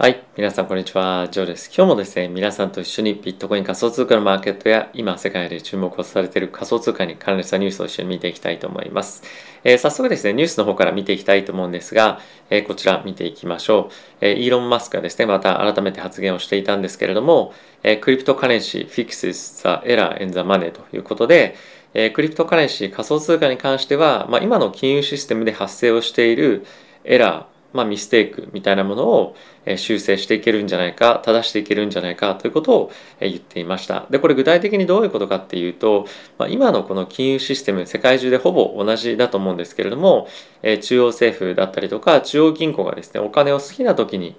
はい。皆さん、こんにちは。ジョーです。今日もですね、皆さんと一緒にビットコイン仮想通貨のマーケットや、今、世界で注目をされている仮想通貨に関連したニュースを一緒に見ていきたいと思います。えー、早速ですね、ニュースの方から見ていきたいと思うんですが、えー、こちら見ていきましょう。えー、イーロン・マスクがですね、また改めて発言をしていたんですけれども、えクリプトカレンシー fixes the error in the money ということで、えクリプトカレンシー仮想通貨に関しては、まあ、今の金融システムで発生をしているエラー、まあ、ミステイクみたいなものを修正していけるんじゃないか正していけるんじゃないかということを言っていました。でこれ具体的にどういうことかっていうと、まあ、今のこの金融システム世界中でほぼ同じだと思うんですけれども中央政府だったりとか中央銀行がですねお金を好きな時に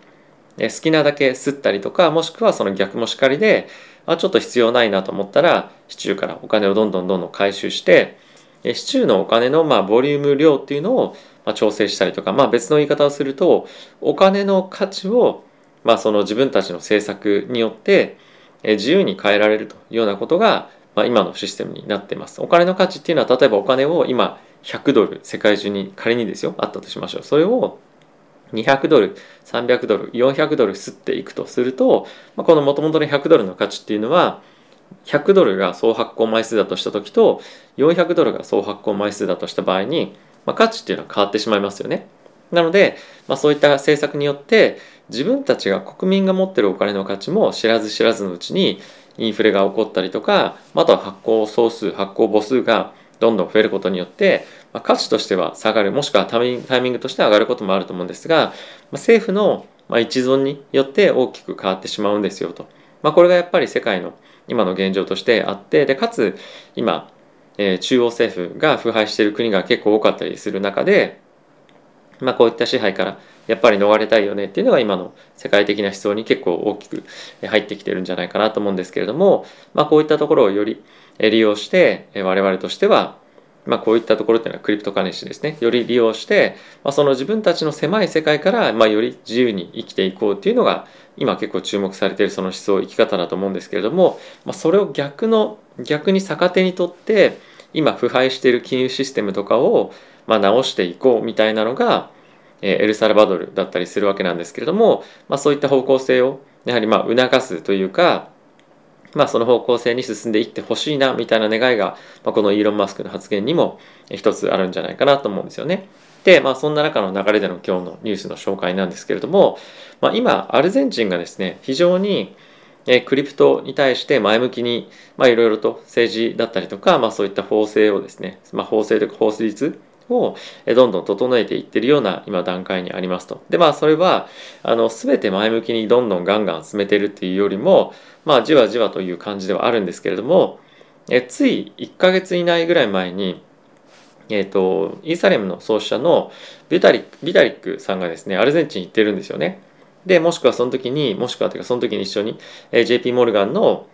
好きなだけ吸ったりとかもしくはその逆もしかりであちょっと必要ないなと思ったら市中からお金をどんどんどんどん回収して市中のお金のまあボリューム量っていうのをま調整したりとか、まあ、別の言い方をするとお金の価値を、まあ、その自分たちの政策によって自由に変えられるというようなことが、まあ、今のシステムになっています。お金の価値っていうのは例えばお金を今100ドル世界中に仮にですよあったとしましょう。それを200ドル300ドル400ドル吸っていくとすると、まあ、このもともとの100ドルの価値っていうのは100ドルが総発行枚数だとした時と400ドルが総発行枚数だとした場合にまあ、価値っていうのは変わってしまいますよね。なので、まあ、そういった政策によって自分たちが国民が持ってるお金の価値も知らず知らずのうちにインフレが起こったりとかまたは発行総数発行母数がどんどん増えることによって、まあ、価値としては下がるもしくはタイミングとして上がることもあると思うんですが、まあ、政府の一存によって大きく変わってしまうんですよと、まあ、これがやっぱり世界の今の現状としてあってでかつ今えー、中央政府が腐敗している国が結構多かったりする中で、まあ、こういった支配からやっぱり逃れたいよねっていうのが今の世界的な思想に結構大きく入ってきてるんじゃないかなと思うんですけれども、まあ、こういったところをより利用して我々としてはまあ、こういったところっていうのはクリプトカネシですね。より利用して、まあ、その自分たちの狭い世界から、まあ、より自由に生きていこうっていうのが今結構注目されているその思想生き方だと思うんですけれども、まあ、それを逆の逆に逆手にとって今腐敗している金融システムとかを、まあ、直していこうみたいなのが、えエルサルバドルだったりするわけなんですけれども、まあ、そういった方向性をやはりまあ促すというか、まあ、その方向性に進んでいってほしいなみたいな願いが、まあ、このイーロン・マスクの発言にも一つあるんじゃないかなと思うんですよね。で、まあ、そんな中の流れでの今日のニュースの紹介なんですけれども、まあ、今アルゼンチンがですね非常にえクリプトに対して前向きにいろいろと政治だったりとか、まあ、そういった法制をですね、まあ、法制というか法律をどんどん整えていってるような今段階にありますと。でまあそれはあの全て前向きにどんどんガンガン進めてるっていうよりもまあじわじわという感じではあるんですけれどもえつい1ヶ月以内ぐらい前にえーと、イーサレムの創始者のビタリビタリックさんがですねアルゼンチン行ってるんですよね。でもしくはその時にもしくはというかその時に一緒に、えー、JP モルガンの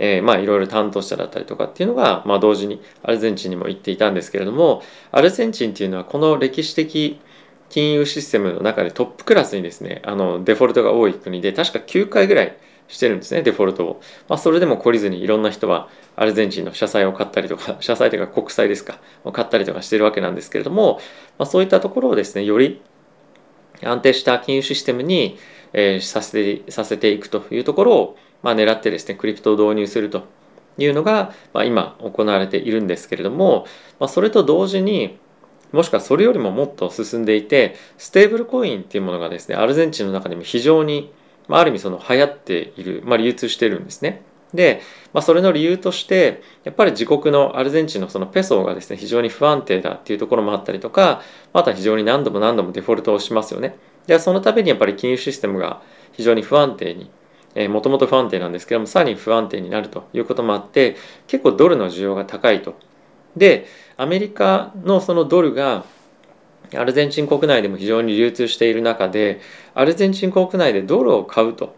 えー、まあいろいろ担当者だったりとかっていうのが、まあ、同時にアルゼンチンにも行っていたんですけれどもアルゼンチンっていうのはこの歴史的金融システムの中でトップクラスにですねあのデフォルトが多い国で確か9回ぐらいしてるんですねデフォルトを、まあ、それでも懲りずにいろんな人はアルゼンチンの社債を買ったりとか 社債というか国債ですかを買ったりとかしてるわけなんですけれども、まあ、そういったところをですねより安定した金融システムにえー、させてさせていくというところを、まあ、狙ってですねクリプトを導入するというのが、まあ、今行われているんですけれども、まあ、それと同時にもしくはそれよりももっと進んでいてステーブルコインっていうものがですねアルゼンチンの中でも非常に、まあ、ある意味その流行っている、まあ、流通しているんですね。で、まあ、それの理由としてやっぱり自国のアルゼンチンのそのペソがですね非常に不安定だっていうところもあったりとかまた非常に何度も何度もデフォルトをしますよね。でそのためにやっぱり金融システムが非常に不安定にもともと不安定なんですけどもさらに不安定になるということもあって結構ドルの需要が高いと。でアメリカのそのドルがアルゼンチン国内でも非常に流通している中でアルゼンチン国内でドルを買うと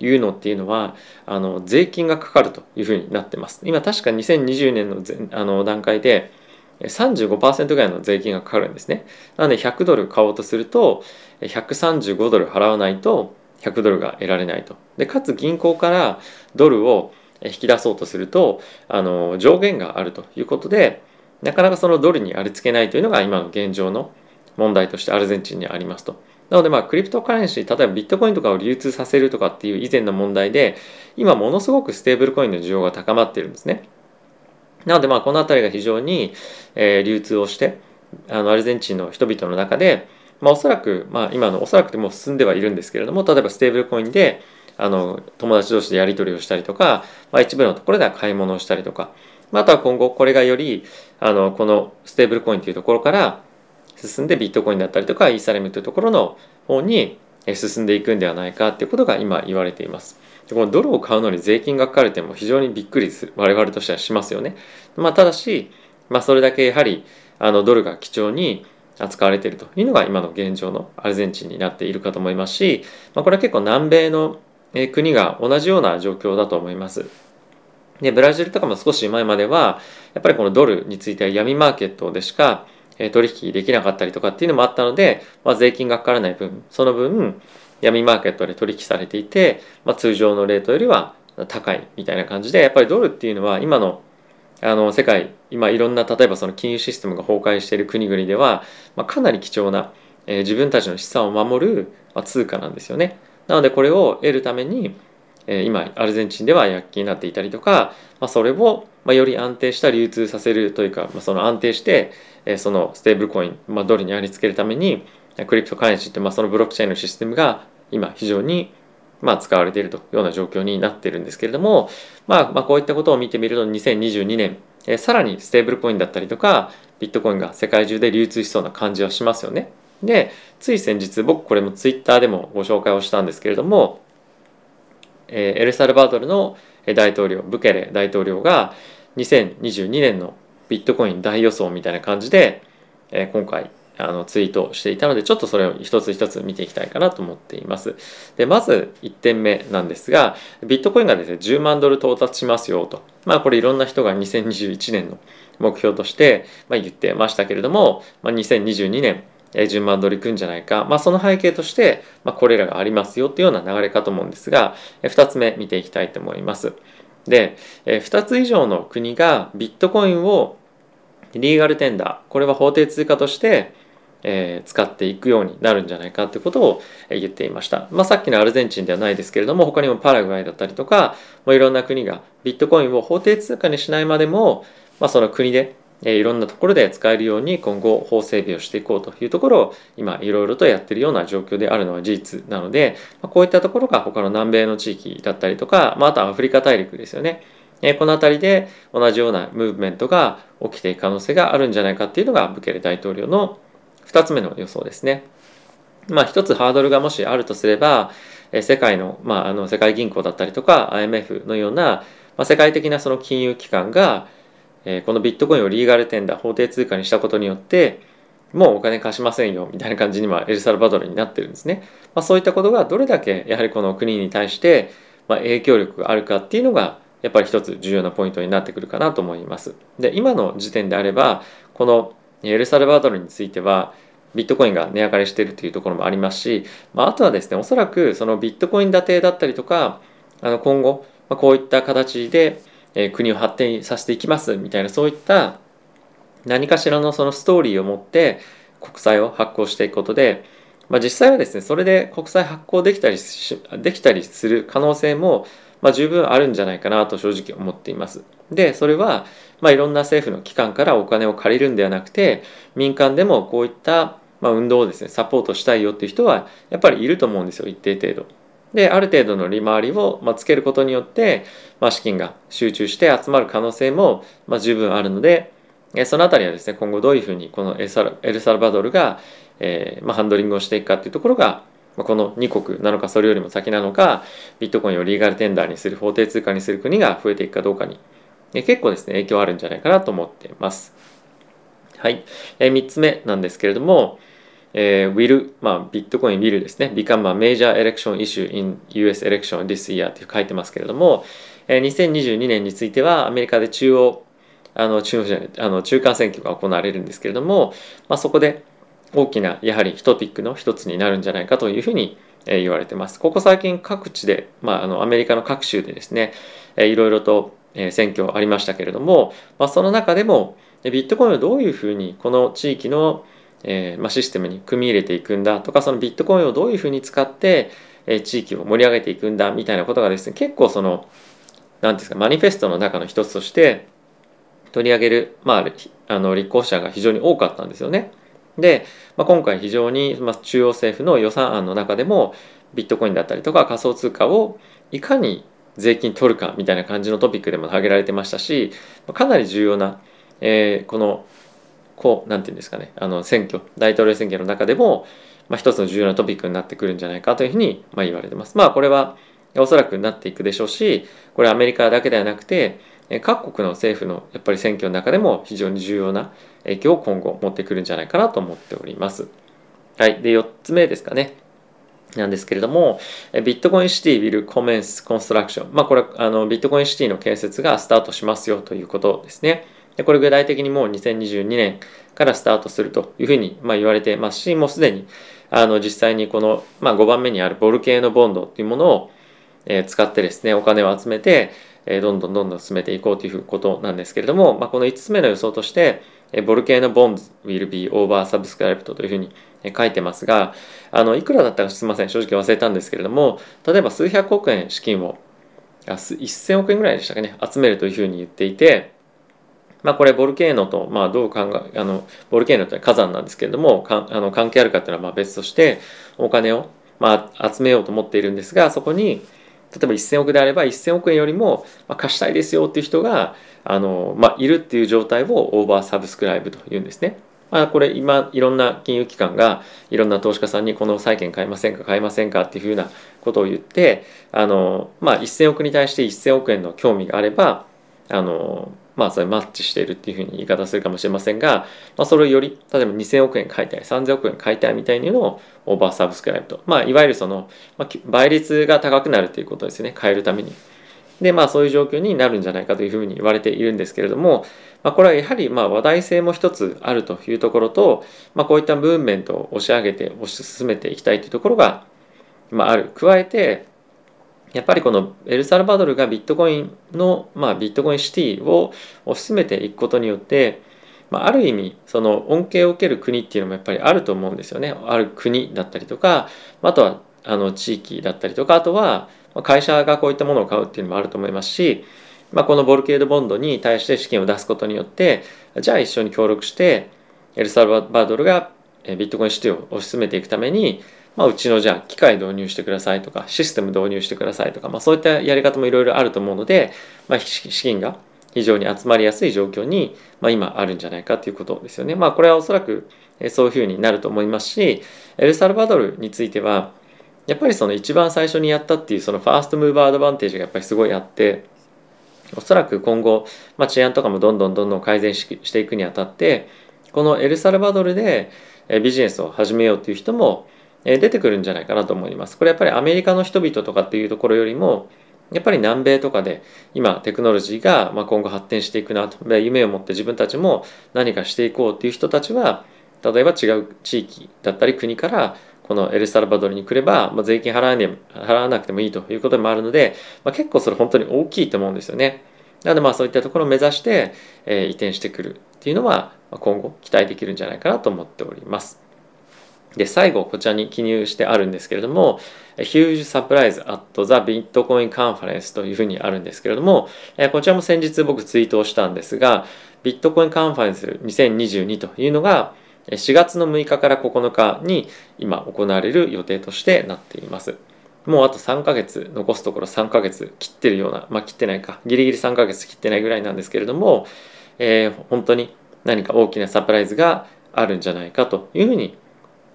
いうのっていうのはあの税金がかかるというふうになってます。今確か2020年のあの段階で35%ぐらいの税金がかかるんですね。なので100ドル買おうとすると135ドル払わないと100ドルが得られないと。でかつ銀行からドルを引き出そうとするとあの上限があるということでなかなかそのドルにありつけないというのが今の現状の問題としてアルゼンチンにありますと。なのでまあクリプトカレンシー例えばビットコインとかを流通させるとかっていう以前の問題で今ものすごくステーブルコインの需要が高まっているんですね。なのでまあこの辺りが非常に、えー、流通をしてあのアルゼンチンの人々の中で、まあ、おそらく、まあ、今のおそらくでも進んではいるんですけれども例えばステーブルコインであの友達同士でやり取りをしたりとか、まあ、一部のところでは買い物をしたりとか、まあ、あとは今後これがよりあのこのステーブルコインというところから進んでビットコインだったりとかイーサレムというところの方に進んでいくんではないかということが今言われています。でこのドルを買うのに税金がかかる点も非常にびっくりする我々としてはしますよね。まあ、ただし、まあ、それだけやはりあのドルが貴重に扱われているというのが今の現状のアルゼンチンになっているかと思いますし、まあ、これは結構南米の国が同じような状況だと思います。でブラジルとかも少し前まではやっぱりこのドルについては闇マーケットでしか取引できなかったりとかっていうのもあったので、まあ、税金がかからない分その分闇マーケットで取引されていて、まあ、通常のレートよりは高いみたいな感じでやっぱりドルっていうのは今のあの世界今いろんな例えばその金融システムが崩壊している国々では、まあ、かなり貴重な、えー、自分たちの資産を守る、まあ、通貨なんですよね。なのでこれを得るために、えー、今アルゼンチンでは躍起になっていたりとか、まあ、それを、まあ、より安定した流通させるというか、まあ、その安定して、えー、そのステーブルコイン、まあ、ドルにありつけるためにクリプトカレンシーって、まあ、そのブロックチェーンのシステムが今非常にまあ、使われているというような状況になっているんですけれども、まあ、まあこういったことを見てみると2022年、えー、さらにステーブルコインだったりとかビットコインが世界中で流通しそうな感じはしますよね。でつい先日僕これもツイッターでもご紹介をしたんですけれども、えー、エルサルバドルの大統領ブケレ大統領が2022年のビットコイン大予想みたいな感じで、えー、今回あのツイートしていたのでちょっとそれを一つ一つ見ていきたいかなと思っています。でまず1点目なんですがビットコインがですね10万ドル到達しますよとまあこれいろんな人が2021年の目標として、まあ、言ってましたけれども、まあ、2022年10万ドルいくんじゃないか、まあ、その背景として、まあ、これらがありますよっていうような流れかと思うんですが2つ目見ていきたいと思います。で2つ以上の国がビットコインをリーガルテンダーこれは法定通貨としてえー、使っていくようになるんじゃないかということを言っていました。まあ、さっきのアルゼンチンではないですけれども他にもパラグアイだったりとかもいろんな国がビットコインを法定通貨にしないまでも、まあ、その国でえいろんなところで使えるように今後法整備をしていこうというところを今いろいろとやってるような状況であるのは事実なので、ま、こういったところが他の南米の地域だったりとか、まあ、あとはアフリカ大陸ですよね。えこの辺りで同じようなムーブメントが起きていく可能性があるんじゃないかっていうのがブケレ大統領の2つ目の予想ですね。まあ一つハードルがもしあるとすれば、え世界の,、まあ、あの世界銀行だったりとか IMF のような、まあ、世界的なその金融機関が、えこのビットコインをリーガルテンダー法定通貨にしたことによってもうお金貸しませんよみたいな感じにはエルサルバドルになってるんですね。まあ、そういったことがどれだけやはりこの国に対して、まあ、影響力があるかっていうのがやっぱり一つ重要なポイントになってくるかなと思います。で今の時点であればこのエルサルバドルについてはビットコインが値上がりしているというところもありますし、まあ、あとはですねおそらくそのビットコイン建てだったりとかあの今後、ま、こういった形で、え、国を発展させていきますみたいなそういった何かしらのそのストーリーを持って国債を発行していくことで、まあ、実際はですねそれで国債発行できたりできたりする可能性も、まあ、十分あるんじゃないかなと正直思っています。でそれはまあ、いろんな政府の機関からお金を借りるんではなくて民間でもこういったまあ運動をですねサポートしたいよっていう人はやっぱりいると思うんですよ一定程度。である程度の利回りを、まあ、つけることによって、まあ、資金が集中して集まる可能性も、まあ、十分あるのでえその辺りはですね今後どういうふうにこのエルサルバドルが、えーまあ、ハンドリングをしていくかっていうところがこの2国なのかそれよりも先なのかビットコインをリーガルテンダーにする法定通貨にする国が増えていくかどうかに結構ですね、影響あるんじゃないかなと思っています。はい。えー、3つ目なんですけれども、えー、will、まあ、ビットコイン will ですね、become a major election issue in US election this year って書いてますけれども、えー、2022年についてはアメリカで中央、あの中央じゃあの中間選挙が行われるんですけれども、まあ、そこで大きなやはりトピックの一つになるんじゃないかというふうに言われてます。ここ最近各地で、まあ、あのアメリカの各州でですね、いろいろと選挙ありましたけれども、まあ、その中でもビットコインをどういうふうにこの地域の、システムに組み入れていくんだとかそのビットコインをどういうふうに使って、地域を盛り上げていくんだみたいなことがですね結構その何ですかマニフェストの中の一つとして取り上げる、まあ、あの立候補者が非常に多かったんですよね。で、まあ、今回非常に、ま、中央政府の予算案の中でもビットコインだったりとか仮想通貨をいかに税金取るかみたいな感じのトピックでも挙げられてましたしかなり重要な、えー、このこうなんていうんですかねあの選挙大統領選挙の中でも、まあ、一つの重要なトピックになってくるんじゃないかというふうに、まあ、言われてます。まあこれはおそらくなっていくでしょうしこれアメリカだけではなくて各国の政府のやっぱり選挙の中でも非常に重要な影響を今後持ってくるんじゃないかなと思っております。はい。で、4つ目ですかね。なんですけれども、ビットコインシティビルコメンスコンストラクション。まあこれ、あの、ビットコインシティの建設がスタートしますよということですね。でこれ具体的にもう2022年からスタートするというふうに、ま、言われてますし、もうすでにあの実際にこの、まあ、5番目にあるボルケーノボンドというものを、え、使ってですね、お金を集めて、え、どんどんどんどん進めていこうということなんですけれども、まあ、この5つ目の予想として、え、ボルケーノボンズ will be over subscribed というふうに書いてますが、あの、いくらだったかすみません、正直忘れたんですけれども、例えば数百億円資金を、あ1000億円ぐらいでしたかね、集めるというふうに言っていて、まあ、これボルケーノと、まあ、どう考えあのボルケーノという火山なんですけれどもかあの関係あるかっていうのはまあ別としてお金を、まあ、集めようと思っているんですがそこに例えば1000億であれば1000億円よりも、貸したいですよっていう人があの、まあ、いるっていう状態をオーバーサブスクライブというんですね。まあ、これ今いろんな金融機関がいろんな投資家さんにこの債券買いませんか買いませんかっていうふうなことを言ってあの、まあ、1000億に対して1000億円の興味があればあのまあそれマッチしているっていうふうに言い方するかもしれませんが、まあ、それをより例えば2000億円買いたい3000億円買いたいみたいなのをオーバーサブスクライブと、まあ、いわゆるその、まあ、倍率が高くなるということですね。変えるために。でまあそういう状況になるんじゃないかというふうに言われているんですけれども、まあ、これはやはりまあ話題性も一つあるというところと、まあ、こういったムーブメントを押し上げて推し進めていきたいというところが、まあ、ある。加えてやっぱりこのエルサルバドルがビットコインの、まあ、ビットコインシティを推し進めていくことによって、まあ、ある意味その恩恵を受ける国っていうのもやっぱりあると思うんですよね。ある国だったりとかあとはあの地域だったりとかあとは会社がこういったものを買うっていうのもあると思いますし、まあ、このボルケードボンドに対して資金を出すことによってじゃあ一緒に協力してエルサルバドルがビットコインシティを推し進めていくためにまあ、うちのじゃあ機械導入してくださいとかシステム導入してくださいとか、まあ、そういったやり方もいろいろあると思うので、まあ、資金が非常に集まりやすい状況に、まあ、今あるんじゃないかということですよね。まあこれはおそらくそういうふうになると思いますしエルサルバドルについてはやっぱりその一番最初にやったっていうそのファーストムーバーアドバンテージがやっぱりすごいあっておそらく今後、まあ、治安とかもどんどんどんどん改善していくにあたってこのエルサルバドルでビジネスを始めようという人も出てくるんじゃないかなと思います。これやっぱりアメリカの人々とかっていうところよりもやっぱり南米とかで今テクノロジーが今後発展していくなと夢を持って自分たちも何かしていこうっていう人たちは例えば違う地域だったり国からこのエルサルバドルに来れば、まあ、税金払わ,、ね、払わなくてもいいということもあるので、まあ、結構それ本当に大きいと思うんですよね。なのでまあそういったところを目指して、え、移転してくるっていうのは今後期待できるんじゃないかなと思っております。で、最後、こちらに記入してあるんですけれども、Huge Surprise at the Bitcoin Conference というふうにあるんですけれども、こちらも先日僕ツイートをしたんですが、ビットコインカンファレンス2022というのが、4月の6日から9日に今行われる予定としてなっています。もうあと3ヶ月、残すところ3ヶ月切ってるような、まあ切ってないか、ギリギリ3ヶ月切ってないぐらいなんですけれども、えー、本当に何か大きなサプライズがあるんじゃないかというふうに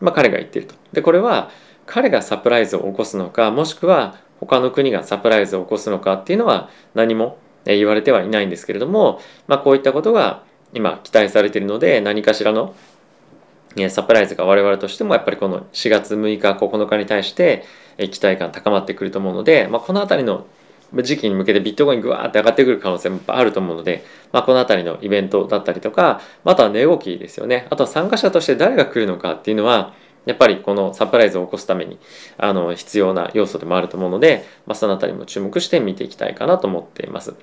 まあ、彼が言っていると。でこれは彼がサプライズを起こすのかもしくは他の国がサプライズを起こすのかっていうのは何も言われてはいないんですけれども、まあ、こういったことが今期待されているので何かしらのサプライズが我々としてもやっぱりこの4月6日9日に対して期待感高まってくると思うので、まあ、この辺りの時期に向けてビットコイングワーって上がってくる可能性もあると思うので、まあ、この辺りのイベントだったりとか、あとは値動きですよね。あとは参加者として誰が来るのかっていうのは、やっぱりこのサプライズを起こすためにあの必要な要素でもあると思うので、まあ、その辺りも注目して見ていきたいかなと思っています。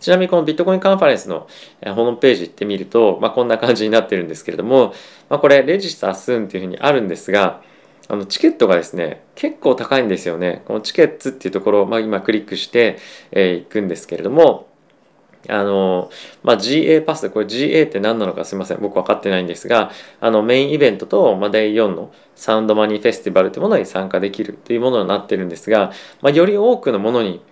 ちなみにこのビットコインカンファレンスのホームページ行ってみると、まあ、こんな感じになってるんですけれども、まあ、これレジスタースーンっていうふうにあるんですがあのチケットがですね結構高いんですよね。このチケッツっていうところを、まあ、今クリックして、えー、行くんですけれどもあの、まあ、GA パスこれ GA って何なのかすいません。僕分かってないんですがあのメインイベントと、まあ、デイ4のサウンドマニーフェスティバルというものに参加できるというものになってるんですが、まあ、より多くのものに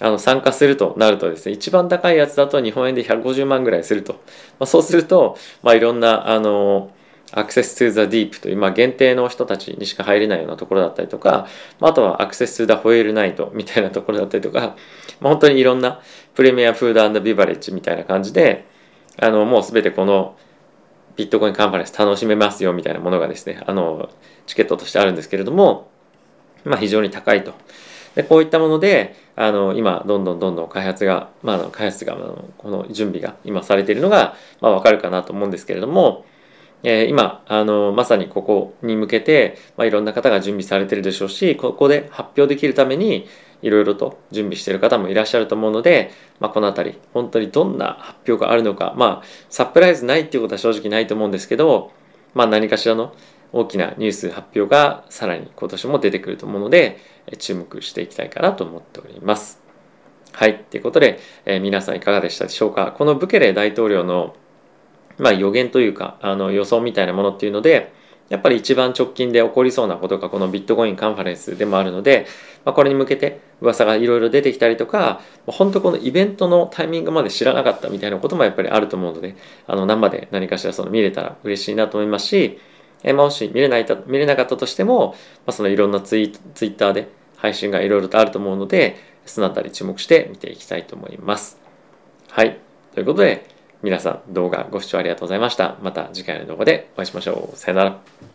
あの参加するとなるとですね一番高いやつだと日本円で150万ぐらいすると、まあ、そうすると、まあ、いろんなあのアクセス to the deep という、まあ、限定の人たちにしか入れないようなところだったりとか、まあ、あとはアクセス to the whale night みたいなところだったりとか、まあ、本当にいろんなプレミアフードビバレッジみたいな感じであのもう全てこのビットコインカンファレンス楽しめますよみたいなものがですねあのチケットとしてあるんですけれども、まあ、非常に高いと。でこういったものであの今どんどんどんどん開発が、まあ、開発がこの準備が今されているのが、まあ、分かるかなと思うんですけれども、えー、今あのまさにここに向けて、まあ、いろんな方が準備されてるでしょうしここで発表できるためにいろいろと準備してる方もいらっしゃると思うので、まあ、この辺り本当にどんな発表があるのかまあサプライズないっていうことは正直ないと思うんですけど、まあ、何かしらの大きなニュース発表がさらに今年も出てくると思うので注目していきたいかなと思っております。はい。ということで、えー、皆さんいかがでしたでしょうか？このブケレ大統領のまあ、予言というかあの予想みたいなものっていうのでやっぱり一番直近で起こりそうなことがこのビットコインカンファレンスでもあるので、まあ、これに向けて噂がいろいろ出てきたりとか本当このイベントのタイミングまで知らなかったみたいなこともやっぱりあると思うのであの生で何かしらその見れたら嬉しいなと思いますし、えもし見れない見れなかったとしても、まあ、そのいろんなツイツイッターで配信がいろいろとあると思うのでそのあたり注目して見ていきたいと思います。はい。ということで皆さん動画ご視聴ありがとうございました。また次回の動画でお会いしましょう。さよなら。